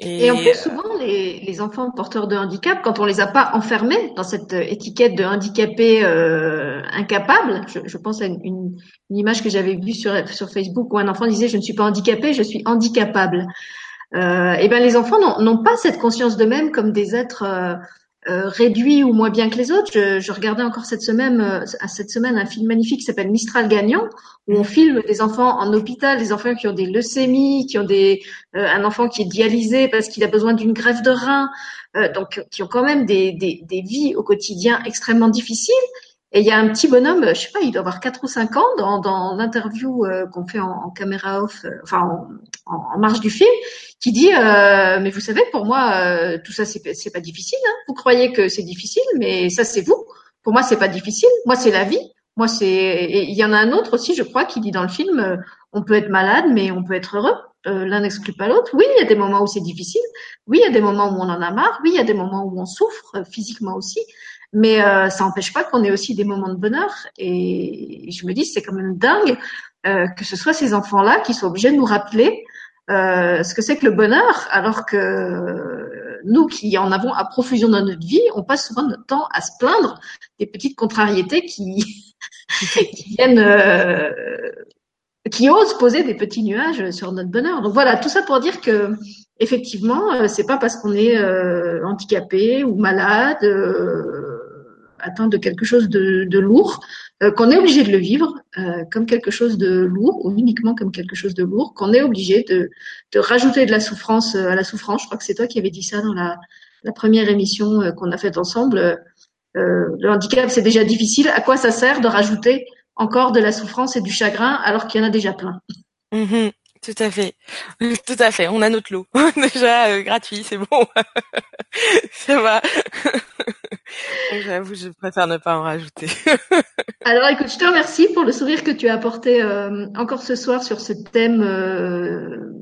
Et, en plus, euh, souvent, les, les, enfants porteurs de handicap, quand on les a pas enfermés dans cette étiquette de handicapé euh, incapable, je, je, pense à une, une, image que j'avais vue sur, sur Facebook où un enfant disait je ne suis pas handicapé, je suis handicapable. Euh, et ben les enfants n'ont pas cette conscience d'eux-mêmes comme des êtres euh, euh, réduit ou moins bien que les autres. Je, je regardais encore cette semaine, euh, cette semaine un film magnifique qui s'appelle Mistral Gagnant, où on filme des enfants en hôpital, des enfants qui ont des leucémies, qui ont des, euh, un enfant qui est dialysé parce qu'il a besoin d'une greffe de rein, donc qui ont quand même des, des, des vies au quotidien extrêmement difficiles. Et il y a un petit bonhomme, je sais pas, il doit avoir 4 ou 5 ans, dans, dans l'interview euh, qu'on fait en, en, caméra off, euh, enfin en, en, marge du film, qui dit euh, mais vous savez, pour moi, euh, tout ça c'est pas difficile. Hein. Vous croyez que c'est difficile, mais ça c'est vous. Pour moi, c'est pas difficile. Moi, c'est la vie. Moi, c'est. Il y en a un autre aussi, je crois, qui dit dans le film on peut être malade, mais on peut être heureux. L'un n'exclut pas l'autre. Oui, il y a des moments où c'est difficile. Oui, il y a des moments où on en a marre. Oui, il y a des moments où on souffre physiquement aussi. Mais euh, ça n'empêche pas qu'on ait aussi des moments de bonheur. Et je me dis, c'est quand même dingue euh, que ce soit ces enfants-là qui soient obligés de nous rappeler euh, ce que c'est que le bonheur, alors que nous qui en avons à profusion dans notre vie, on passe souvent notre temps à se plaindre des petites contrariétés qui, <laughs> qui viennent, euh, qui osent poser des petits nuages sur notre bonheur. Donc voilà, tout ça pour dire que effectivement, euh, c'est pas parce qu'on est euh, handicapé ou malade atteint de quelque chose de, lourd, euh, qu'on est obligé de le vivre euh, comme quelque chose de lourd, ou uniquement comme quelque chose de lourd, qu'on est obligé de, rajouter de la souffrance euh, à la souffrance. Je crois que c'est toi qui avais dit ça dans la, première émission qu'on a faite ensemble. le handicap, c'est déjà difficile. À quoi ça sert de rajouter encore de la souffrance et du chagrin alors qu'il y en a déjà plein? Mm-hmm. Tout à fait, tout à fait. On a notre lot <laughs> déjà gratuit, c'est bon, <laughs> ça va. <laughs> J'avoue, je préfère ne pas en rajouter. Alors écoute, je te remercie pour le sourire que tu as apporté euh, encore ce soir sur ce thème euh,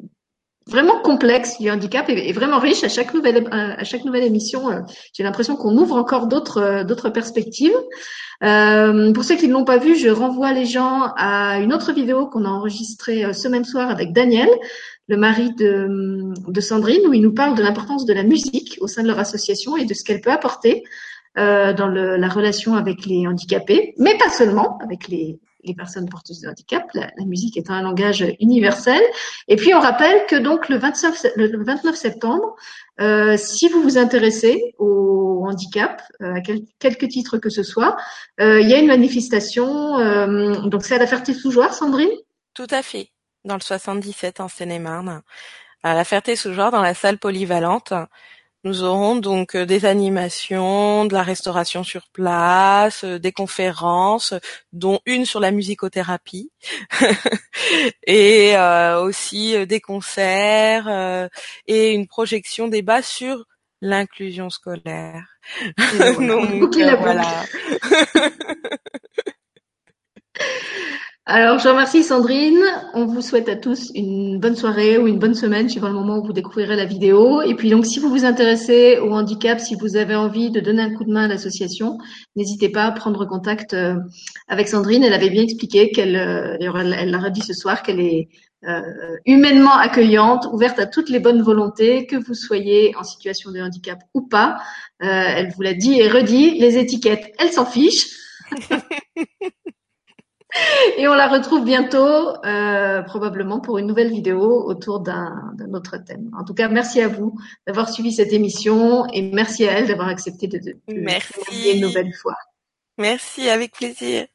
vraiment complexe du handicap et, vraiment riche. À chaque nouvelle, à chaque nouvelle émission, euh, j'ai l'impression qu'on ouvre encore d'autres, euh, d'autres perspectives. Euh, pour ceux qui ne l'ont pas vu, je renvoie les gens à une autre vidéo qu'on a enregistrée ce même soir avec Daniel, le mari de, de Sandrine, où il nous parle de l'importance de la musique au sein de leur association et de ce qu'elle peut apporter euh, dans le, la relation avec les handicapés, mais pas seulement avec les, les personnes porteuses de handicap, la, la, musique étant un langage universel. Et puis on rappelle que donc le 29, le 29 septembre, euh, si vous vous intéressez au handicap, euh, à quel, quelque titre que ce soit, euh, il y a une manifestation. Euh, donc c'est à la Ferté-sous-Jouarre, Sandrine? Tout à fait, dans le 77 en Seine-et-Marne, à la Ferté-sous-Jouarre, dans la salle polyvalente. Nous aurons donc euh, des animations, de la restauration sur place, euh, des conférences, dont une sur la musicothérapie, <laughs> et euh, aussi des concerts et une projection débat sur l'inclusion scolaire. <laughs> donc, voilà. <laughs> Alors, je remercie Sandrine. On vous souhaite à tous une bonne soirée ou une bonne semaine suivant le moment où vous découvrirez la vidéo. Et puis, donc, si vous vous intéressez au handicap, si vous avez envie de donner un coup de main à l'association, n'hésitez pas à prendre contact euh, avec Sandrine. Elle avait bien expliqué qu'elle, euh, elle l'a redit ce soir, qu'elle est euh, humainement accueillante, ouverte à toutes les bonnes volontés, que vous soyez en situation de handicap ou pas. elle vous l'a dit et redit. Les étiquettes, elle s'en fiche. <laughs> Et on la retrouve bientôt, euh, probablement pour une nouvelle vidéo autour d'un autre thème. En tout cas, merci à vous d'avoir suivi cette émission et merci à elle d'avoir accepté de, de, de, merci. une nouvelle fois. Merci, avec plaisir.